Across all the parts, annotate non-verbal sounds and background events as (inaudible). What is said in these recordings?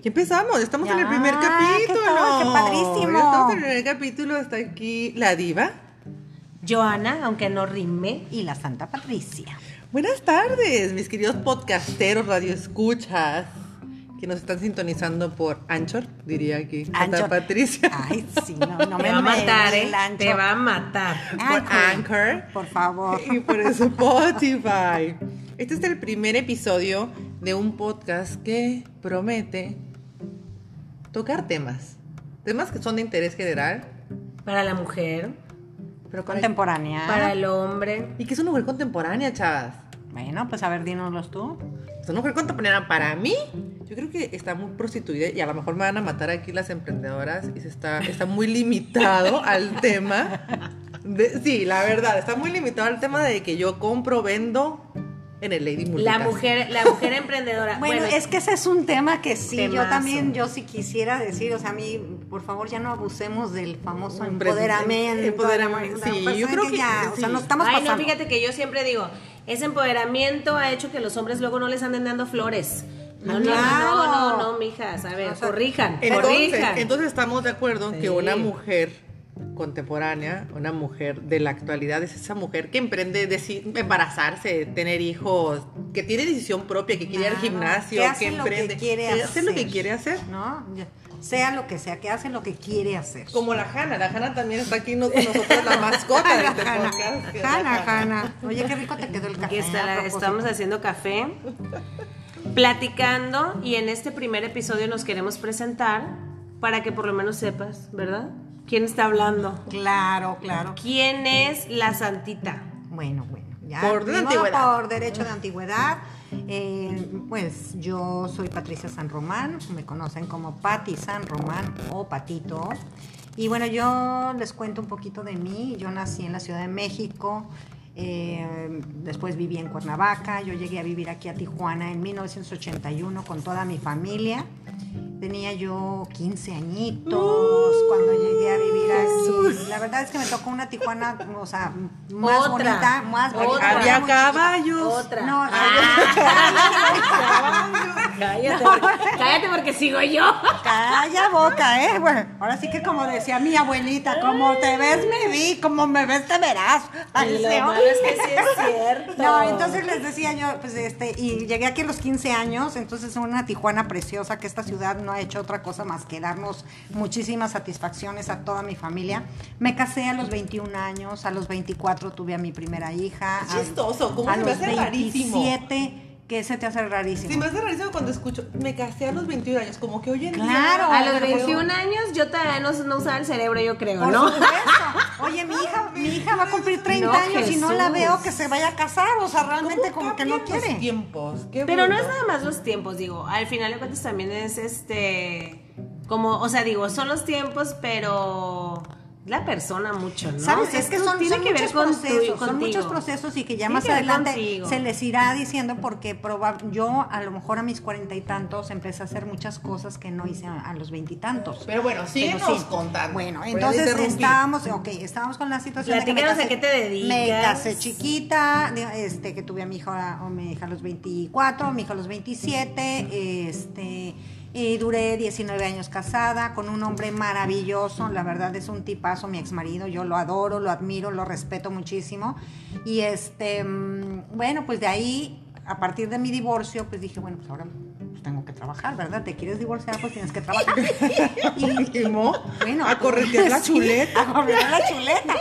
Ya empezamos, estamos en el primer ¿qué capítulo. ¡Qué padrísimo! Ya Estamos en el primer capítulo, está aquí la diva. Joana, aunque no rime. Y la Santa Patricia. Buenas tardes, mis queridos podcasteros, radioescuchas, que nos están sintonizando por Anchor, diría aquí Santa. Patricia. Ay, sí, no, no (laughs) me va a matar, ¿eh? Te va a matar. por Anchor. Por favor. Y por (laughs) Spotify. Este es el primer episodio de un podcast que promete tocar temas. Temas que son de interés general, Para la mujer, pero Contemporánea. para el hombre. Y que es una mujer contemporánea, chavas. Bueno, pues a ver, dínoslos tú. Es una mujer contemporánea para mí. Yo creo que está muy prostituida y a lo mejor me van a matar aquí las emprendedoras y se está, está muy limitado (laughs) al tema. de- sí, la verdad, está muy limitado al tema de que yo compro, vendo en el Lady La Multicast. mujer, la mujer emprendedora. (laughs) Bueno, es que ese es un tema que sí, yo Temazo. también, yo sí quisiera decir, o sea, a mí, por favor, ya no abusemos del famoso empoderamiento. empoderamiento, sí, yo ¿saben creo que ya, o sea, nos estamos Ay, no, pasando. fíjate que yo siempre digo, ese empoderamiento ha hecho que los hombres luego no les anden dando flores. No, no, Claro. no, no, no, mijas, a ver, O sea, corrijan, Entonces, corrijan. entonces estamos de acuerdo en que una mujer contemporánea, una mujer de la actualidad, es esa mujer que emprende embarazarse, tener hijos, que tiene decisión propia, que quiere ir al gimnasio, que hace lo que emprende, quiere hace lo que hacer. quiere hacer. ¿No? Sea lo que sea, que hace lo que quiere hacer. Como la Hanna, la Hanna también está aquí no- con nosotros, la mascota de este Hanna, podcast. Hanna, Hanna. Oye, qué rico te quedó el café. Está estamos haciendo café, platicando y en este primer episodio nos queremos presentar para que por lo menos sepas, ¿verdad? ¿Quién está hablando? Claro, claro. ¿Quién es la santita? Bueno, bueno, ya. Por de antigüedad. Por derecho de antigüedad. Eh, pues yo soy Patricia San Román, me conocen como Pati San Román o Patito. Y bueno, yo les cuento un poquito de mí. Yo nací en la Ciudad de México, eh, después viví en Cuernavaca, yo llegué a vivir aquí a Tijuana en 1981 con toda mi familia. Tenía yo 15 añitos cuando llegué a vivir aquí. La verdad es que me tocó una Tijuana, o sea, más Otra, bonita, más otra. bonita. Había caballos. Otra. No, Cállate, porque, cállate porque sigo yo. Calla boca, ¿eh? Bueno, ahora sí que como decía mi abuelita, como te ves me vi, como me ves te verás. Ay, lo malo es que sí es cierto. No, entonces les decía yo, pues este, y llegué aquí a los 15 años, entonces una Tijuana preciosa, que esta ciudad no ha hecho otra cosa más que darnos muchísimas satisfacciones a toda mi familia. Me casé a los 21 años, a los 24 tuve a mi primera hija. A- chistoso, ¿cómo a me los hace rarísimo? 27, ¿qué se te hace rarísimo? Sí, me hace rarísimo cuando escucho, me casé a los 21 años, como que hoy en día... Claro. A los pero- 21 años yo todavía no, no usaba el cerebro, yo creo, Por ¿no? supuesto. (laughs) Oye, mi hija, mi hija va a cumplir 30 No, años y no la veo que se vaya a casar, o sea, realmente como que no cambian los quiere. tiempos, qué Pero no es nada más los tiempos, digo. Al final de cuentas también es este. Como, o sea, digo, son los tiempos, pero. La persona mucho, ¿no? ¿Sabes? Es que son, tiene son que ver muchos con procesos, tu- son muchos procesos y que ya Tiene más que ver adelante contigo. se les irá diciendo porque proba- yo a lo mejor a mis cuarenta y tantos empecé a hacer muchas cosas que no hice a, a los veintitantos. Pero bueno, síguenos Pero sí. contando. Bueno, entonces estábamos, ok, estábamos con la situación de que me a casé- qué te dedicas. Me casé chiquita, este, que tuve a mi hija o mi hija a los 24, mi hija a los 27, este, y duré 19 años casada con un hombre maravilloso, la verdad es un tipazo, mi ex marido, yo lo adoro, lo admiro, lo respeto muchísimo. Y este, mm, bueno, pues de ahí, a partir de mi divorcio, pues dije, bueno, pues ahora tengo que trabajar, ¿verdad? ¿Te quieres divorciar? Pues tienes que trabajar. (laughs) y, ¿Cómo? bueno, a corretear (laughs) la chuleta. A corretear la chuleta.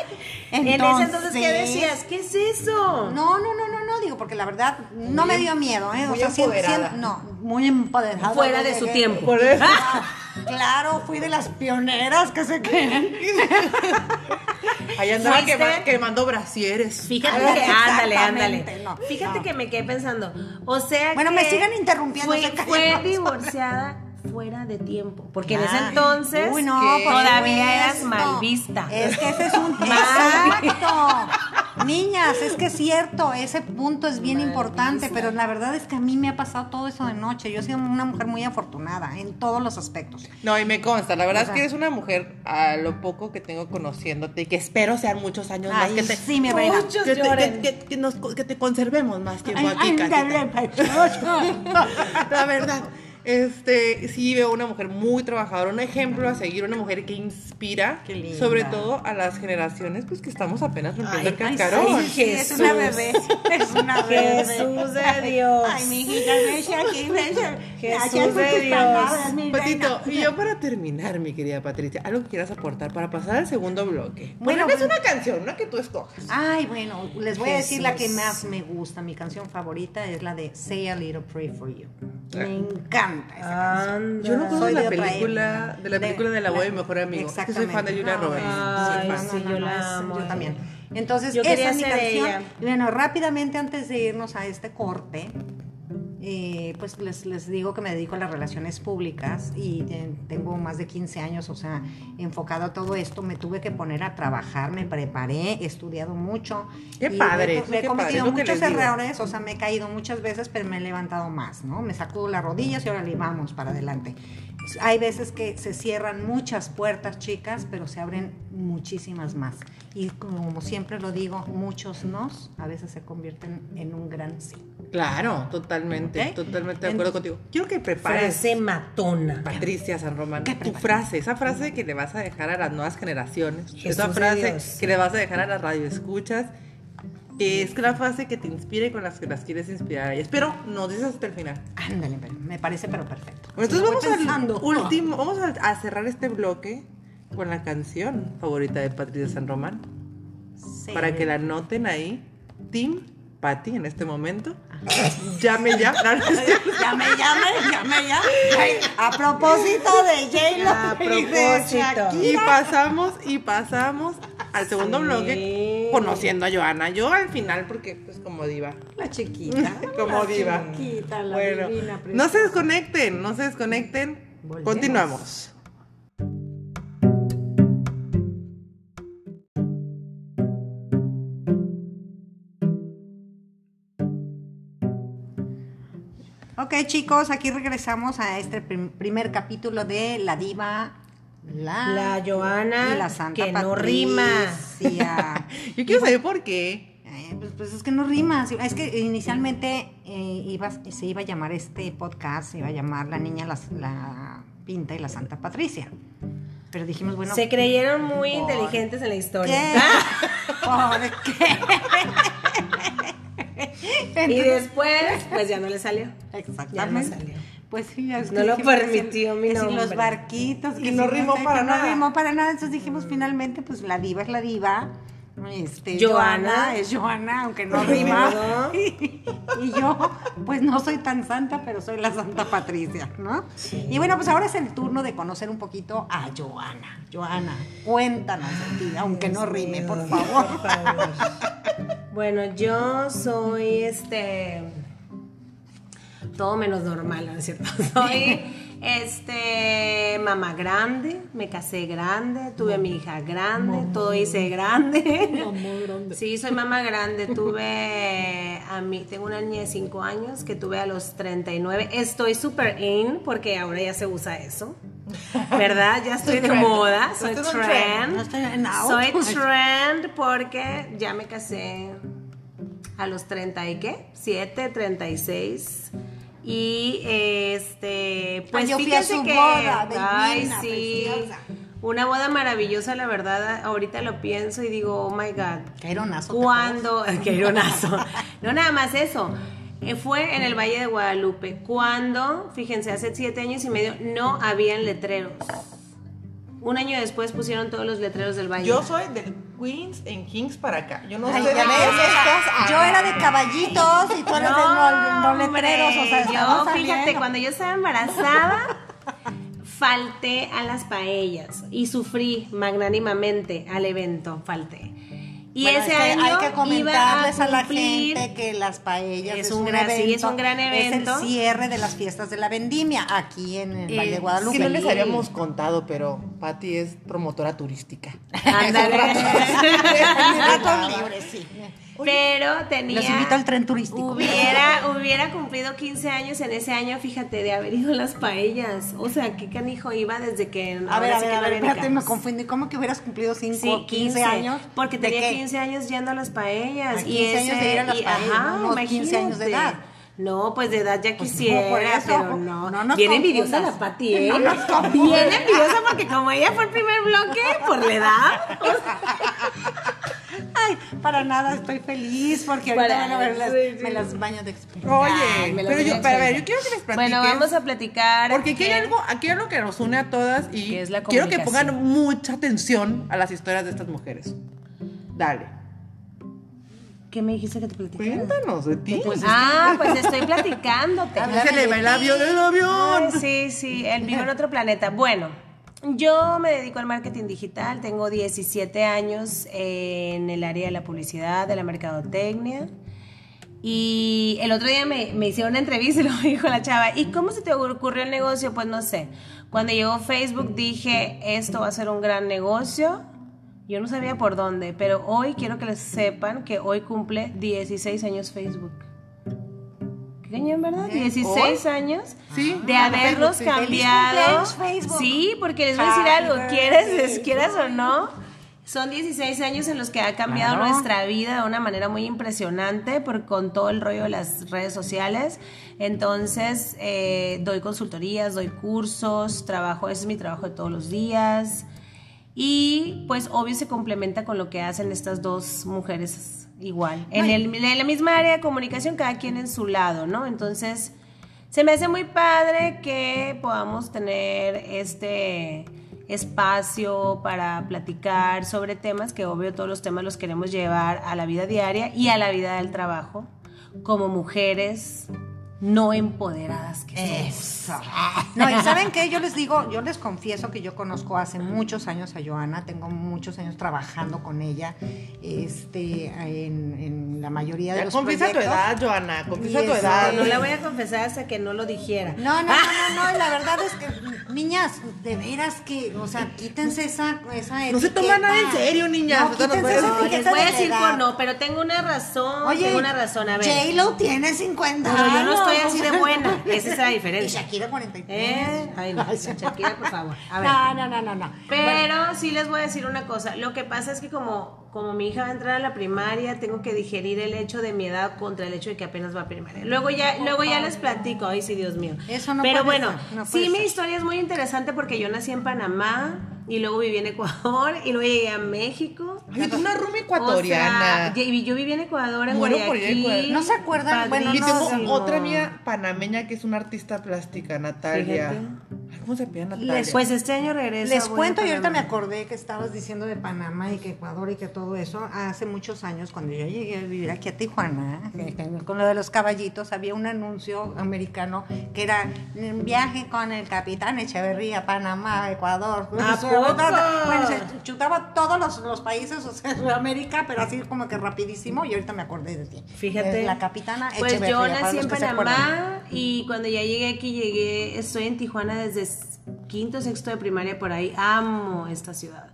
En ese entonces, ¿qué decías? ¿Qué es eso? No, no, no, no, no, digo, porque la verdad no Muy me dio miedo, ¿eh? muy sien- sien- empoderada. no, muy empoderada. Fuera de su tiempo. Por eso. Ah, claro, fui de las pioneras que se creen. (laughs) Ahí andaba quemando brasieres. Fíjate Ah, que, ándale, ándale. exactamente, no, Fíjate no. que me quedé pensando. O sea Bueno, que me siguen interrumpiendo, Fue, se callan fue los divorciada fuera de tiempo. Porque en ese entonces Uy, no, que por todavía eras supuesto. mal vista. Es que ese es un Mal exacto. Niñas, es que es cierto, ese punto es bien importante, pero la verdad es que a mí me ha pasado todo eso de noche. Yo he sido una mujer muy afortunada en todos los aspectos. No, y me consta, la verdad O sea- es que eres una mujer, a lo poco que tengo conociéndote, y que espero sean muchos años Ay, más, que te, sí, mi reina. Muchos que, te, que- que- que nos- que te conservemos más tiempo Ay, aquí. (laughs) La verdad. Este, sí veo una mujer muy trabajadora, un ejemplo a seguir, una mujer que inspira, sobre todo a las generaciones, pues que estamos apenas rompiendo el Ay, cascarón. sí, sí, es una bebé. Es una (laughs) bebé. Jesús de Dios. Ay, mi hijita, aquí. Jesús de Dios. Patito, y yo para terminar, mi querida Patricia, algo que quieras aportar para pasar al segundo bloque. Bueno, es una canción, una que tú escojas. Ay, bueno, les voy a decir la que más me gusta. Mi canción favorita es la de Say a Little Pray for You. Me encanta esa canción. Yo no conozco la película, de la película de la mi mejor amigo. Que soy fan de Julia Roberts. Ay, fan. sí, yo la amo. Yo también. Entonces, Yo esa es mi canción. Bueno, rápidamente antes de irnos a este corte, eh, pues les, les digo que me dedico a las relaciones públicas y tengo más de 15 años, o sea, enfocado a todo esto. Me tuve que poner a trabajar, me preparé, he estudiado mucho. Qué y padre, He, he qué cometido muchos errores, o sea, me he caído muchas veces, pero me he levantado más, ¿no? Me sacudo las rodillas y ahora le vamos para adelante. Hay veces que se cierran muchas puertas, chicas, pero se abren muchísimas más. Y como siempre lo digo, muchos nos a veces se convierten en un gran sí. Claro, totalmente, totalmente de acuerdo contigo. Quiero que prepares, Frase matona. Patricia San Román, ¿Qué tu frase, esa frase que le vas a dejar a las nuevas generaciones, Jesús esa frase Dios. que le vas a dejar a las radioescuchas, que es la frase que te inspire con las que las quieres inspirar a ellas. Pero no dices hasta el final. Ándale, pero me parece pero perfecto. Bueno, entonces vamos al último, vamos a, a cerrar este bloque con la canción favorita de Patricia San Román. Sí. Para que la noten ahí. Team Patty en este momento. Llame ya. Llame, llame, llame, ya. A propósito de J-Lo A y propósito. Pasamos, y pasamos al segundo Sí. bloque conociendo a Joana. Yo al final, porque pues como diva. La chiquita. (laughs) Como la diva. Chiquita, la Bueno, divina, no se desconecten, no se desconecten. Volvemos. Continuamos. Ok, chicos, aquí regresamos a este prim- primer capítulo de La Diva, la, La Joana, y la Santa que no rima. Patricia. (laughs) Yo quiero saber por qué. Eh, pues, pues es que no rima. Es que inicialmente eh, iba- se iba a llamar este podcast, se iba a llamar La Niña, la, la Pinta y la Santa Patricia. Pero dijimos, bueno. Se creyeron muy por- inteligentes en la ¿Qué? historia. (laughs) ¿Por qué? Y después, pues ya no le salió. Exactamente. Ya no salió. Pues sí, ya No lo permitió mi sí, los nombre. barquitos. Y que no sí, rimó para nada. No rimó para nada. Entonces dijimos finalmente, pues la diva es la diva. Este, Joana. Es Joana, aunque no (laughs) rima. (laughs) Y, yo, pues no soy tan santa, pero soy la Santa Patricia, ¿no? Y bueno, pues ahora es el turno de conocer un poquito a Joana. Joana, cuéntanos de ti, aunque no rime, por favor. Por favor. Bueno, yo soy este. Todo menos normal, ¿no es cierto? (laughs) Soy este mamá grande, me casé grande, tuve a mi hija grande, todo hice (laughs) grande. Sí, soy mamá grande, tuve a mí, tengo una niña de 5 años que tuve a los 39. Estoy súper in porque ahora ya se usa eso. ¿Verdad? Ya (laughs) estoy de trend. moda, soy trend. No estoy en out. Soy trend porque ya me casé a los 30 y qué? 7, 36. Y este, pues yo fui a fíjense su que boda, divina, ay, sí. preciosa. Una boda maravillosa, la verdad. Ahorita lo pienso y digo, oh my god. Qué ironazo, ¿te ¿Cuándo? (laughs) Qué ironazo. No nada más eso. Eh, Fue en el Valle de Guadalupe. Cuando, fíjense, hace siete años y medio no habían letreros. Un año después pusieron todos los letreros del Valle. Yo soy del Queens en Kings para acá. Yo no Ay, sé ya de ves, estas- yo era de caballitos y tú eres de no, no letreros, o sea, yo, fíjate, cuando yo estaba embarazada, falté a las paellas y sufrí magnánimamente al evento, falté. Y Bueno, ese es que año hay que a comentarles a, la gente que las paellas Es es, un gran- sí, evento, es un gran evento. Es el cierre de las fiestas de la vendimia aquí en el Eh, Valle de Guadalupe. Sí, no les habíamos contado, pero Patty es promotora turística. (laughs) (laughs) Ándale. Ratos (laughs) libres, sí. Pero tenía. Los invito al tren turístico. Hubiera, hubiera cumplido 15 años en ese año, fíjate, de haber ido a las paellas. O sea, qué canijo iba desde que. A ver, a ver, a ver, espérate, me confundí. ¿Cómo que hubieras cumplido 5, Sí, 15, años? Porque ¿De tenía qué? 15 años yendo a las paellas. A 15 años de ir a las y- paellas, ajá, ¿no? Unos 15 años de edad. No, pues de edad ya Pues quisiera, por eso, pero no. no nos Bien envidiosa la Pati, ¿eh? No nos. Bien envidiosa porque como ella fue el primer bloque, por la edad. Ay, para nada, estoy feliz porque ahorita Para- van a ver las, sí, sí. me las baño de experiencia. Oye, Ay, me lo pero yo, pero a ver, yo quiero que les platiques. Bueno, vamos a platicar. Porque aquí hay algo, aquí hay algo que nos une a todas y Que es la quiero que pongan mucha atención a las historias de estas mujeres. Dale. ¿Qué me dijiste que te platicara? Cuéntanos de ti. ah, (laughs) pues estoy platicándote. (laughs) Se le va el avión del avión. Ay, sí, sí, él vive en (laughs) otro planeta. Bueno, yo me dedico al marketing digital, tengo 17 años en el área de la publicidad, de la mercadotecnia. Y el otro día me, me hicieron una entrevista y (laughs) lo dijo la chava, ¿y cómo se te ocurrió el negocio? Pues no sé. Cuando llegó Facebook dije, esto va a ser un gran negocio. Yo no sabía por dónde, pero hoy quiero que les sepan que hoy cumple 16 años Facebook. ¿Verdad? 16 años Sí. de Ah, haberlos Facebook. Feliz cambiado. Facebook. Sí, porque les voy a decir algo, quieres, quieras o no, son 16 años en los que ha cambiado Claro. nuestra vida de una manera muy impresionante por, con todo el rollo de las redes sociales. Entonces, eh, doy consultorías, doy cursos, trabajo, ese es mi trabajo de todos los días. Y pues obvio se complementa con lo que hacen estas dos mujeres igual. En, el, en la misma área de comunicación, cada quien en su lado, ¿no? Entonces, se me hace muy padre que podamos tener este espacio para platicar sobre temas que obvio todos los temas los queremos llevar a la vida diaria y a la vida del trabajo como mujeres no empoderadas que somos. Eso. No, y (laughs) ¿saben qué? Yo les digo, yo les confieso que yo conozco hace muchos años a Joana, tengo muchos años trabajando con ella, este, en, en la mayoría de Ya, los confiesa tu proyectos. edad, Joana. Confiesa tu eso, edad. No la voy a confesar hasta que no lo dijera. No, no, no, no, no, la (laughs) verdad es que, niñas, de veras que, o sea, quítense esa, esa No se toma etiqueta. nada en serio, niñas. No, quítense a esa No, les etiqueta voy a de decir por no, pero tengo una razón. Oye, tengo una razón, a ver. J-Lo tiene 50 Pero yo no años. Estoy así de buena. Esa es la Y diferencia. Shakira 43. ¿Eh? Ay, no, (laughs) Shakira, por favor. A ver. No, no, no, no, no. Pero sí les voy a decir una cosa. Lo que pasa es que como, como mi hija va a entrar a la primaria, tengo que digerir el hecho de mi edad contra el hecho de que apenas va a primaria. Luego ya, luego ya les platico. Ay, sí, Dios mío. Eso no Pero bueno, no sí, mi historia es muy interesante porque yo nací en Panamá y luego viví en Ecuador y luego llegué a México. Ay, tú una rumi O ecuatoriana. sea, y yo viví en Ecuador, en a Guayaquil. Ecuador. ¿No se acuerdan? Bueno, y no, tengo sí, otra no. amiga panameña que es una artista plástica, Natalia. Fíjate. ¿Cómo se Natalia? Les- Pues este año regreso. Les cuento, y ahorita me acordé que estabas diciendo de Panamá y que Ecuador y que todo eso. Hace muchos años, cuando yo llegué a vivir aquí a Tijuana, con lo de los caballitos, había un anuncio americano que era "Un viaje con el capitán Echeverría, Panamá, Ecuador. Bueno, se chutaba todos los, los países, o sea, Sudamérica, pero así como que rapidísimo, y ahorita me acordé de ti. Fíjate. De la capitana Pues Echeverría. yo para nací en. Panamá y cuando ya llegué aquí, llegué, estoy en Tijuana desde quinto, sexto de primaria por ahí. Amo esta ciudad.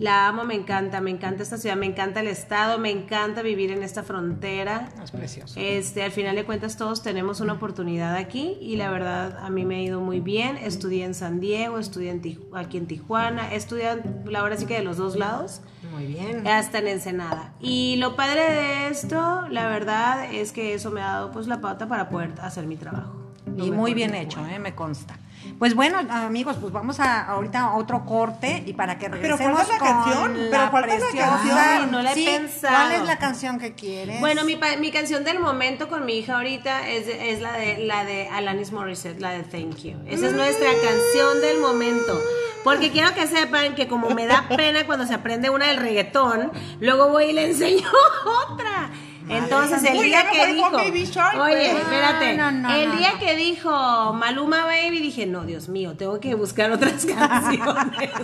La amo, me encanta, me encanta esta ciudad, me encanta el estado, me encanta vivir en esta frontera. Es precioso. Este, al final de cuentas todos tenemos una oportunidad aquí y la verdad a mí me ha ido muy bien. Estudié en San Diego, estudié en Tiju- aquí en Tijuana, estudié la verdad sí que de los dos lados Muy bien. hasta en Ensenada. Y lo padre de esto, la verdad, es que eso me ha dado pues la pauta para poder hacer mi trabajo. Y muy bien hecho, eh, me consta. Pues bueno, amigos, pues vamos a ahorita a otro corte y para que Pero regresemos falta la con canción, pero falta la preciosa- canción. Ay, no la he Sí, pensado. ¿Cuál es la canción que quieres? Bueno, mi, pa- mi canción del momento con mi hija ahorita es, es la de la de Alanis Morissette, la de Thank You. Esa es nuestra canción del momento. Porque quiero que sepan que como me da pena cuando se aprende una del reggaetón, luego voy y le enseño (laughs) otra. Entonces el día que dijo, oye, pues. espérate, No, no, el día que dijo Maluma Baby dije, no, Dios mío, tengo que buscar otras (laughs) canciones. (laughs)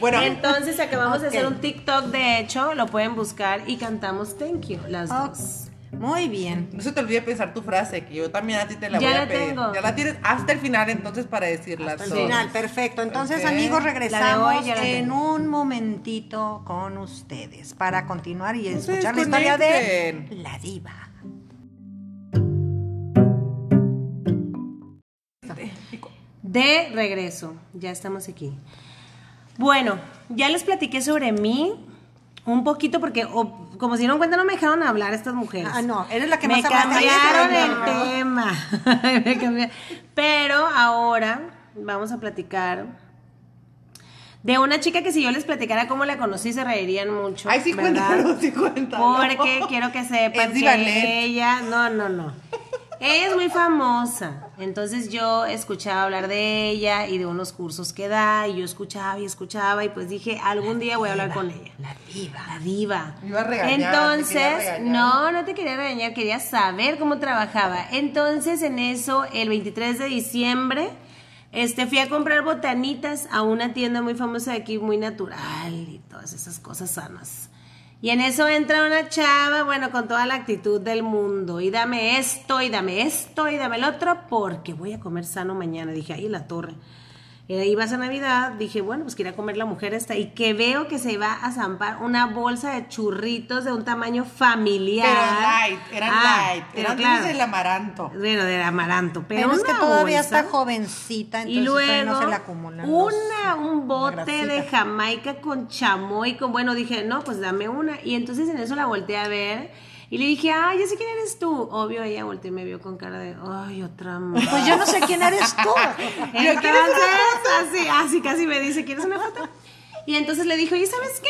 Bueno, Entonces acabamos de hacer un TikTok, de hecho, lo pueden buscar y cantamos Thank You, las dos. Muy bien. no se te olvide pensar tu frase, que yo también a ti te la Ya voy a pedir. tengo. Ya la tienes hasta el final, entonces, para decirla Al todas. final, perfecto. Entonces, amigos, regresamos hoy en un momentito con ustedes para continuar y escuchar la historia de la diva. De regreso, ya estamos aquí. Bueno, ya les platiqué sobre mí un poquito porque, o- como si no cuenta, no me dejaron hablar estas mujeres. Ah, no, eres la que me más cambiaron el tema. (laughs) Me cambiaron. Pero ahora vamos a platicar de una chica que si yo les platicara cómo la conocí se reirían mucho. Ay, sí, cuéntalo. Porque quiero que sepan Es Divanet. que ella, no, no, no. Ella es muy famosa. Entonces yo escuchaba hablar de ella y de unos cursos que da y yo escuchaba y escuchaba y pues dije, algún día voy a hablar con ella. La diva. La diva. Me iba a regañar, Entonces, no, no te quería regañar, quería saber cómo trabajaba. Entonces, en eso, el 23 de diciembre, este, fui a comprar botanitas a una tienda muy famosa de aquí, muy natural y todas esas cosas sanas. Y en eso entra una chava, bueno, con toda la actitud del mundo. Y dame esto, y dame esto, y dame el otro, porque voy a comer sano mañana. Dije, ahí la torre. Ahí vas a Navidad, dije, bueno, pues quería comer la mujer esta. Y que veo que se va a zampar una bolsa de churritos de un tamaño familiar. Pero light, eran Ah, light. pero Eran claro. del amaranto. Bueno, del amaranto. Pero, Pero es que todavía bolsa. está jovencita, entonces Y todavía luego no se le acumulan los- una, un bote de. Jamaica con chamoy, con bueno, dije, no, pues dame una. Y entonces en eso la volteé a ver y le dije, ay, ya sé quién eres tú. Obvio, ella volteó y me vio con cara de, ay, otra más. Pues yo no sé quién eres tú. Entonces, así, así casi me dice, ¿quieres una foto? Y entonces le dijo, ¿y sabes qué?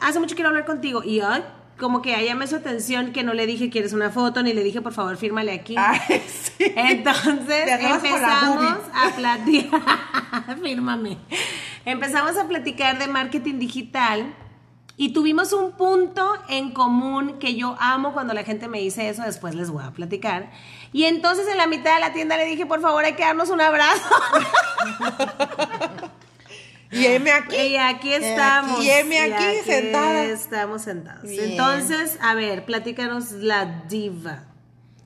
Hace mucho quiero hablar contigo. Y ay, como que ahí llamé su atención que no le dije, ¿quieres una foto? Ni le dije, por favor, fírmale aquí. Ay, sí. Entonces empezamos a platicar. (laughs) Fírmame. Empezamos a platicar de marketing digital y tuvimos un punto en común que yo amo cuando la gente me dice eso. Después les voy a platicar. Y entonces en la mitad de la tienda le dije, por favor, hay que darnos un abrazo. (laughs) Y M aquí. Y aquí estamos. Y M aquí sentada. Estamos sentados. Bien. Entonces, a ver, platícanos la diva.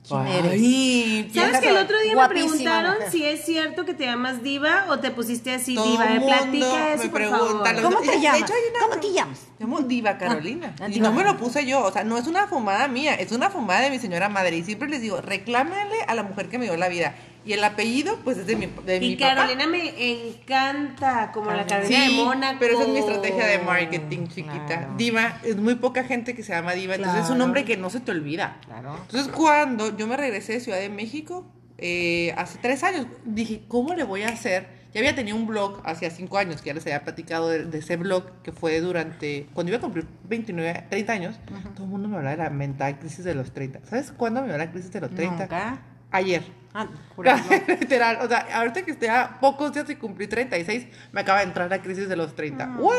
¿Quién eres? Ay, ¿Sabes que el otro día me preguntaron mujer. si es cierto que te llamas diva o te pusiste así Todo diva? Me platica mundo eso, me por favor. los- ¿Cómo De te hecho, llamas? hay una- ¿Cómo te llamas? Me llamo Diva (laughs) Carolina. Ah, y Diva no me lo puse yo. O sea, no es una fumada mía, es una fumada de mi señora madre. Y siempre les digo, reclámale a la mujer que me dio la vida. Y el apellido, pues es de mi, de mi Y papá. Carolina me encanta, como la de Sí, Mónaco. pero esa es mi estrategia de marketing, chiquita. Claro. Diva, es muy poca gente que se llama Diva, entonces es un nombre que no se te olvida. Claro. Entonces, cuando yo me regresé de Ciudad de México, eh, hace tres años, dije, ¿cómo le voy a hacer? Ya había tenido un blog hacía cinco años, que ya les había platicado de, de ese blog, que fue durante, cuando iba a cumplir 29, 30 años, todo el mundo me hablaba de la mental crisis de los 30. ¿Sabes cuándo me hablaba la crisis de los 30? Nunca. Ayer. Ah. (laughs) Literal, o sea, ahorita que estoy a pocos días de cumplir 36, me acaba de entrar la crisis de los 30. Ah. ¿What?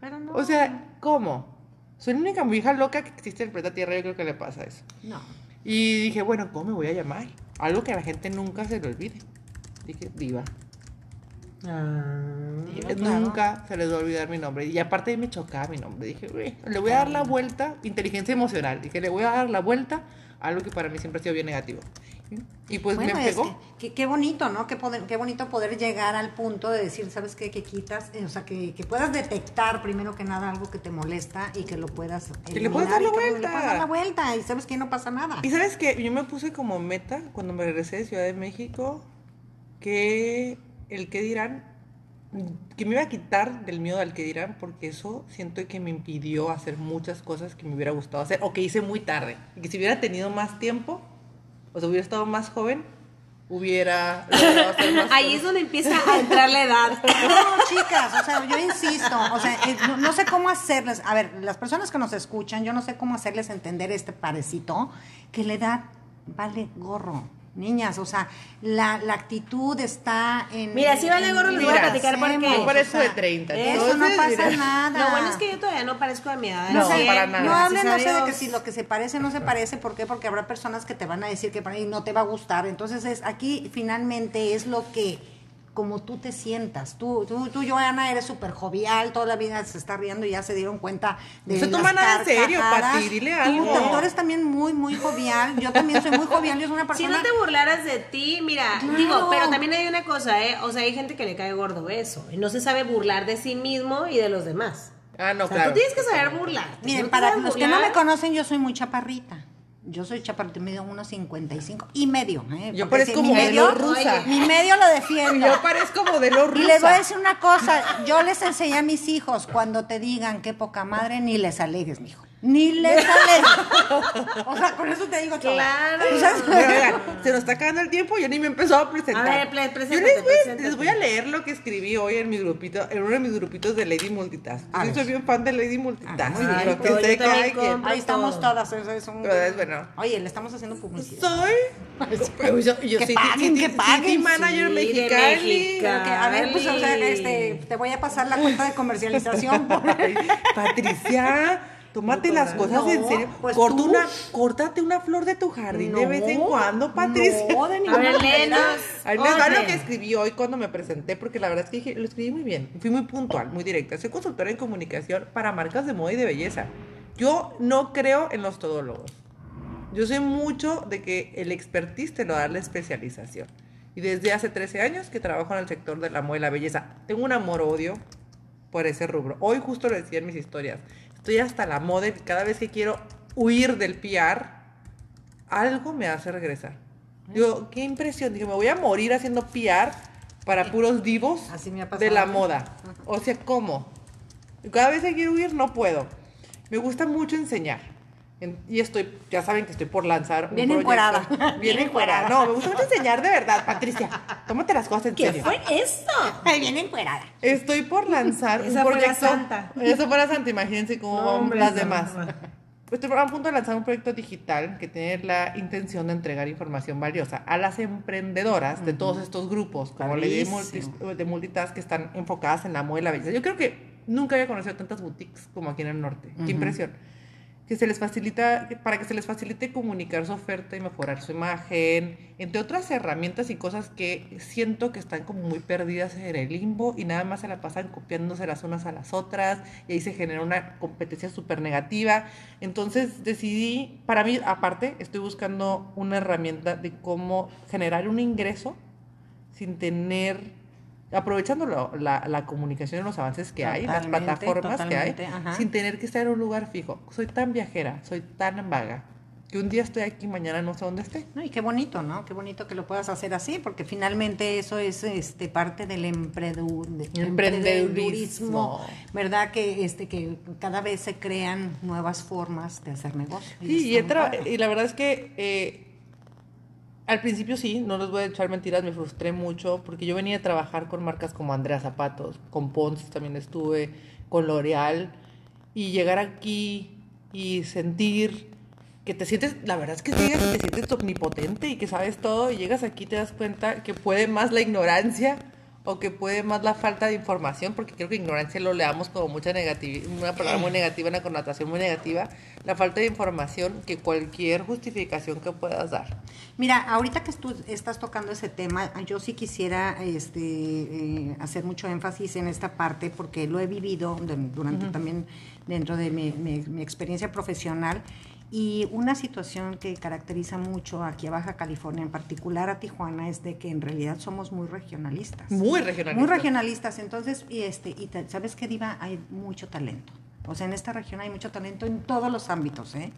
Pero no. O sea, ¿cómo? Soy la única vieja loca que existe en el planeta Tierra, yo creo que le pasa eso. no. Y dije, bueno, ¿cómo me voy a llamar? Algo que a la gente nunca se le olvide. Dije, diva. Ah. Diva, claro. Nunca se les va a olvidar mi nombre. Y aparte me chocaba mi nombre. Dije, "Uy, le voy a dar la vuelta, inteligencia emocional. Dije, le voy a dar la vuelta a algo que para mí siempre ha sido bien negativo. Y pues bueno, me pegó. que- qué bonito, ¿no? Qué, poder- qué bonito poder llegar al punto de decir, ¿sabes qué? Que quitas, eh, o sea, que, que puedas detectar primero que nada algo que te molesta y que lo puedas Que le puedas dar la eliminar y que vuelta. Le puedas dar la vuelta y sabes que no pasa nada. Y sabes que yo me puse como meta cuando me regresé de Ciudad de México que el que dirán, que me iba a quitar del miedo al que dirán, porque eso siento que me impidió hacer muchas cosas que me hubiera gustado hacer o que hice muy tarde. Y que si hubiera tenido más tiempo, o sea, hubiera estado más joven, hubiera (laughs) Ahí es donde empieza a entrar la edad. (laughs) No, chicas, o sea, yo insisto, o sea, eh, no, no sé cómo hacerles, a ver, las personas que nos escuchan, yo no sé cómo hacerles entender este parecito, que la edad vale gorro. Niñas, o sea, la, la actitud está en. Mira, sí vale gorro, les voy a platicar por qué. hacemos, Yo o parezco sea, de 30, Eso no pasa mira. nada. Lo bueno es que yo todavía no parezco de mi edad. No, No, sé, para nada. no hablen, no sé de que si lo que se parece no se parece, ¿por qué? Porque habrá personas que te van a decir que para mí no te va a gustar. Entonces, es aquí finalmente es lo que, como tú te sientas. Tú, tú, tú Joana, eres súper jovial, toda la vida se está riendo y ya se dieron cuenta de No se las toma nada en serio. Pati, dile Tú, algo. tú eres también muy, muy jovial. Yo también soy muy jovial, yo soy una Si persona... no te burlaras de ti, mira, Claro. digo, pero también hay una cosa, ¿eh? O sea, hay gente que le cae gordo eso y no se sabe burlar de sí mismo y de los demás. Ah, no, o sea, claro. tú tienes que saber burlar. Miren, para los que no me conocen, yo soy muy chaparrita. Yo soy chaparrita, mido 1.55 y medio. ¿eh? Yo Porque parezco si mi modelo medio, rusa. Mi medio lo defiendo. Yo parezco modelo rusa. Y les voy a decir una cosa, yo les enseñé a mis hijos, cuando te digan qué poca madre, ni les alegues, mijo. Ni les (laughs) alegues. O sea, con eso te digo todo. Claro. O sea, Pero, (laughs) oigan, se nos está acabando el tiempo, yo ni me he empezado a presentar. A ver, yo preséntate, les voy, les voy a leer lo que escribí hoy en mi grupito, en uno de mis grupitos de Lady Multitask. A Yo ver. soy bien fan de Lady Multitask. Ah, lo que sé que quien-. Ahí estamos todas. eso es un- Pero es bueno. Oye, le estamos haciendo publicidad. Soy. Yo, yo, yo Que soy paguen, que city paguen, manager sí, mexicali. Que, a ver, pues, o sea, este, te voy a pasar la cuenta de comercialización. (laughs) Patricia, tómate las cosas en No, serio. pues Corta una, córtate una flor de tu jardín de No, vez en cuando, Patricia. No, de (laughs) A ninguna ver, manera. léenos. Ahí les va lo que escribí hoy cuando me presenté, porque la verdad es que dije, lo escribí muy bien, fui muy puntual, muy directa. Soy consultora en comunicación para marcas de moda y de belleza. Yo no creo en los todólogos. Yo sé mucho de que el expertise te lo da la especialización. Y desde hace 13 años que trabajo en el sector de la moda y la belleza. Tengo un amor-odio por ese rubro. Hoy justo lo decía en mis historias. Estoy hasta la moda y cada vez que quiero huir del PR, algo me hace regresar. Digo, qué impresión. Digo, me voy a morir haciendo PR para puros divos Así me ha de la mí. moda. O sea, ¿cómo? Cada vez que quiero huir no puedo. Me gusta mucho enseñar. En- y estoy, ya saben que estoy por lanzar un Bien proyecto. (laughs) encuerada. Bien encuerada. No, me gusta mucho enseñar de verdad, Patricia. Tómate las cosas en ¿Qué serio. fue esto? Bien encuerada. Estoy por lanzar Esa un fue la proyecto. santa. Eso fue la santa, imagínense cómo No, van hombre, las demás. no. Estoy a punto de lanzar un proyecto digital que tiene la intención de entregar información valiosa a las emprendedoras de todos estos grupos, como Padrísimo. Multi- de Multitask, que están enfocadas en la moda y la belleza. Yo creo que nunca había conocido tantas boutiques como aquí en el norte. Qué Ujú. impresión. Que se les facilita, para que se les facilite comunicar su oferta y mejorar su imagen, entre otras herramientas y cosas que siento que están como muy perdidas en el limbo y nada más se la pasan copiándose las unas a las otras y ahí se genera una competencia súper negativa. Entonces decidí, para mí aparte, estoy buscando una herramienta de cómo generar un ingreso sin tener, aprovechando lo- la, la comunicación y los avances que hay, las Totalmente, plataformas que hay, totalmente, ajá. sin tener que estar en un lugar fijo. Soy tan viajera, soy tan vaga, que un día estoy aquí, mañana no sé dónde esté. No, y qué bonito, ¿no? Qué bonito que lo puedas hacer así, porque finalmente eso es este parte del de- Emprendedurismo. ¿verdad? Que este que cada vez se crean nuevas formas de hacer negocio. Sí, y, padre. y la verdad es que eh, al principio sí, no les voy a echar mentiras, me frustré mucho porque yo venía a trabajar con marcas como Andrea Zapatos, con Pons también estuve, con L'Oreal, y llegar aquí y sentir que te sientes, la verdad es que llegas y te sientes omnipotente y que sabes todo y llegas aquí y te das cuenta que puede más la ignorancia o que puede más la falta de información, porque creo que ignorancia lo leamos como mucha negatividad, una palabra muy negativa, una connotación muy negativa, la falta de información que cualquier justificación que puedas dar. Mira, ahorita que tú estás tocando ese tema, yo sí quisiera este, eh, hacer mucho énfasis en esta parte porque lo he vivido de- durante también dentro de mi, mi- mi experiencia profesional y una situación que caracteriza mucho aquí a Baja California, en particular a Tijuana, es de que en realidad somos muy regionalistas. Muy regionalista. Muy regionalistas, entonces, y este, y te- sabes que Diva, hay mucho talento. O sea, en esta región hay mucho talento en todos los ámbitos, ¿eh?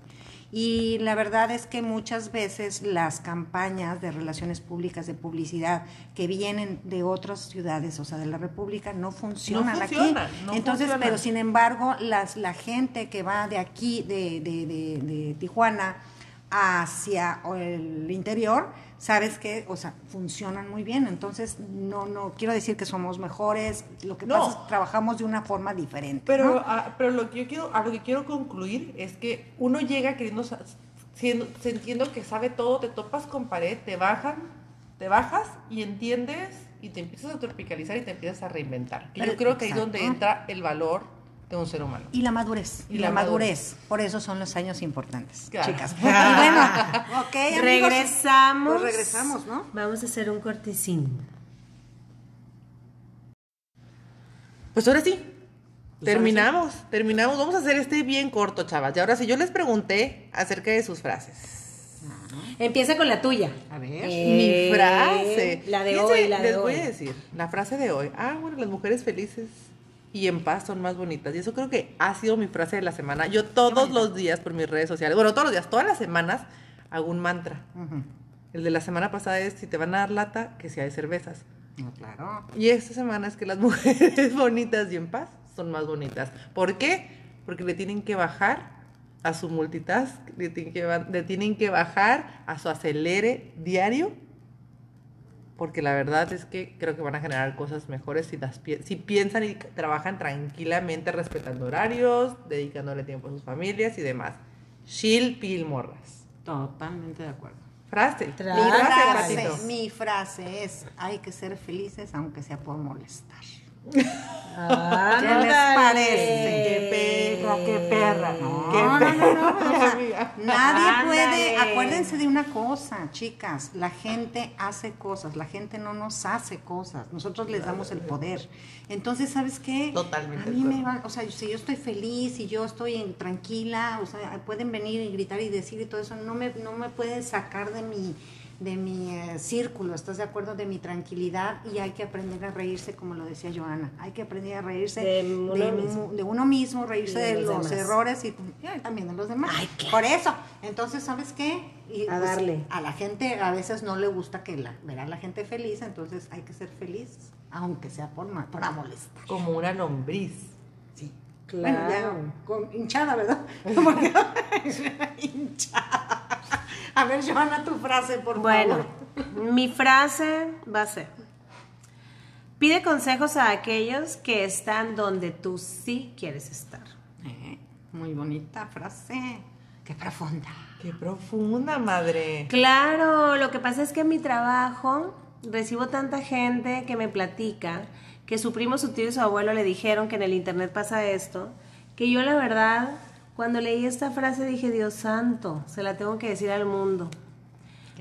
Y la verdad es que muchas veces las campañas de relaciones públicas, de publicidad, que vienen de otras ciudades, o sea, de la República, no funcionan, funcionan, aquí. no Entonces, pero sin embargo, las, la gente que va de aquí, de, de, de, de Tijuana, hacia el interior, sabes que, o sea, funcionan muy bien. Entonces, no, no quiero decir que somos mejores, lo que No. pasa es que trabajamos de una forma diferente. Pero, ¿no? ah, pero lo que yo quiero, a lo que quiero concluir es que uno llega queriendo, siendo, sintiendo que sabe todo, te topas con pared, te bajan, te bajas y entiendes y te empiezas a tropicalizar y te empiezas a reinventar. Que yo creo que ahí es donde entra el valor de un ser humano. Y la madurez. Y Y, la la madurez. Por eso son los años importantes, Claro. chicas. (laughs) Y bueno, ok, amigos. regresamos. Pues regresamos, ¿no? Vamos a hacer un cortecín. Pues ahora sí. Pues terminamos, terminamos. Vamos a hacer este bien corto, chavas. Y ahora sí, yo les pregunté acerca de sus frases. Empieza con la tuya. A ver. Eh, Mi frase. La de Fíjense, hoy, la de Les hoy. voy a decir, la frase de hoy. Ah, bueno, las mujeres felices y en paz son más bonitas. Y eso creo que ha sido mi frase de la semana. Yo todos los días por mis redes sociales, bueno, todos los días, todas las semanas, hago un mantra. El de la semana pasada es, si te van a dar lata, que sea de cervezas. No, claro. Y esta semana es que las (laughs) mujeres bonitas y en paz son más bonitas. ¿Por qué? Porque le tienen que bajar a su multitask, le tienen que, le tienen que bajar a su acelere diario. Porque la verdad es que creo que van a generar cosas mejores si, las pi- si piensan y trabajan tranquilamente, respetando horarios, dedicándole tiempo a sus familias y demás. Chill, pil, morras. Totalmente de acuerdo. Frase. Mi frase es, hay que ser felices aunque sea por molestar. Ándale. ¿Qué les parece? Qué perra, qué perra. No, Qué no, no, no, perra, o sea, amiga. nadie puede, acuérdense de una cosa, chicas, la gente hace cosas, la gente no nos hace cosas, nosotros les damos el poder. Entonces, ¿sabes qué? Totalmente A mí me acuerdo. va, o sea, si yo estoy feliz y yo estoy en- tranquila, o sea, pueden venir y gritar y decir y todo eso, no me, no me pueden sacar de mi de mi eh, círculo, ¿estás de acuerdo? De mi tranquilidad y hay que aprender a reírse, como lo decía Joana, hay que aprender a reírse De uno de, mismo. de uno mismo, reírse de de, los errores y, y también de los demás. Ay. Por eso, entonces, ¿sabes qué? Y, A darle. A la gente a veces no le gusta que la, ver a la gente feliz, entonces hay que ser feliz, aunque sea por, para molestar. Como una lombriz. Sí. Claro. Bueno, ya, con, hinchada, ¿verdad? (laughs) Porque- (laughs) (laughs) hinchada. A ver, Joana, tu frase, por Bueno, favor. mi frase va a ser, pide consejos a aquellos que están donde tú sí quieres estar. Eh, muy bonita frase. Qué profunda. Qué profunda, madre. Claro, lo que pasa es que en mi trabajo recibo tanta gente que me platica que su primo, su tío y su abuelo le dijeron que en el internet pasa esto, que yo la verdad, cuando leí esta frase dije, Dios santo, se la tengo que decir al mundo.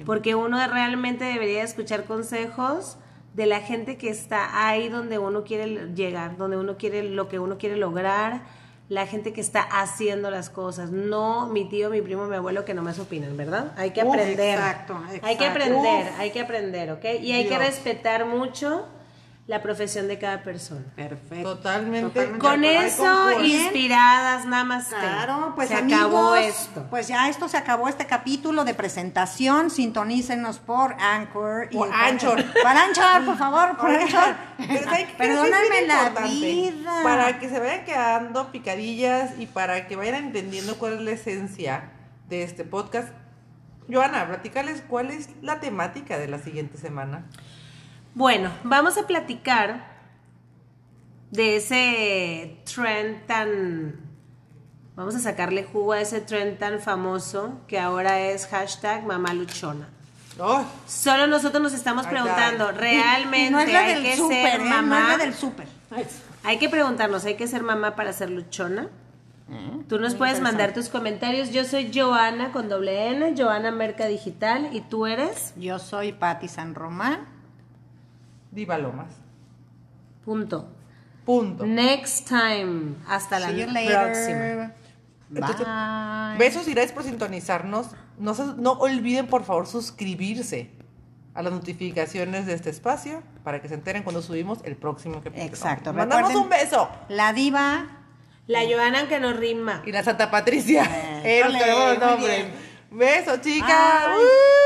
Porque uno realmente debería escuchar consejos de la gente que está ahí donde uno quiere llegar, donde uno quiere lo que uno quiere lograr, la gente que está haciendo las cosas, no mi tío, mi primo, mi abuelo que nomás opinan, ¿verdad? Hay que Uf, aprender. exacto, Hay que exacto. aprender, Uf. hay que aprender, ¿ok? Y hay que Dios. respetar mucho la profesión de cada persona. Perfecto. Totalmente. Totalmente. Con eso, inspiradas, nada más. Claro, pues Se amigos, acabó esto. pues ya esto se acabó este capítulo de presentación. Sintonícenos por Anchor. Por Anchor. (laughs) Por Anchor, por favor, por Anchor. Perdóname la importante. vida. Para que se vayan quedando picadillas y para que vayan entendiendo cuál es la esencia de este podcast. Joana, platícales cuál es la temática de la siguiente semana. Bueno, vamos a platicar de ese trend tan... Vamos a sacarle jugo a ese trend tan famoso que ahora es hashtag mamá luchona. ¡Ay! Solo nosotros nos estamos preguntando, realmente no es la hay del que súper, ser ¿eh? mamá. No es la del súper. Hay que preguntarnos, ¿hay que ser mamá para ser luchona? Tú nos puedes mandar tus comentarios. Yo soy Joana con doble N, Joana Merca Digital, y tú eres Yo soy Patti San Román. Diva Lomas. punto. Punto. Next time. Hasta la próxima. later. Entonces, Bye. Besos y gracias por sintonizarnos. No, se- no olviden, por favor, suscribirse a las notificaciones de este espacio para que se enteren cuando subimos el próximo capítulo. Exacto. Mandamos un beso. La diva. La Joana que nos rima. Y la Santa Patricia. Eh, nombres. bien. Besos, chicas.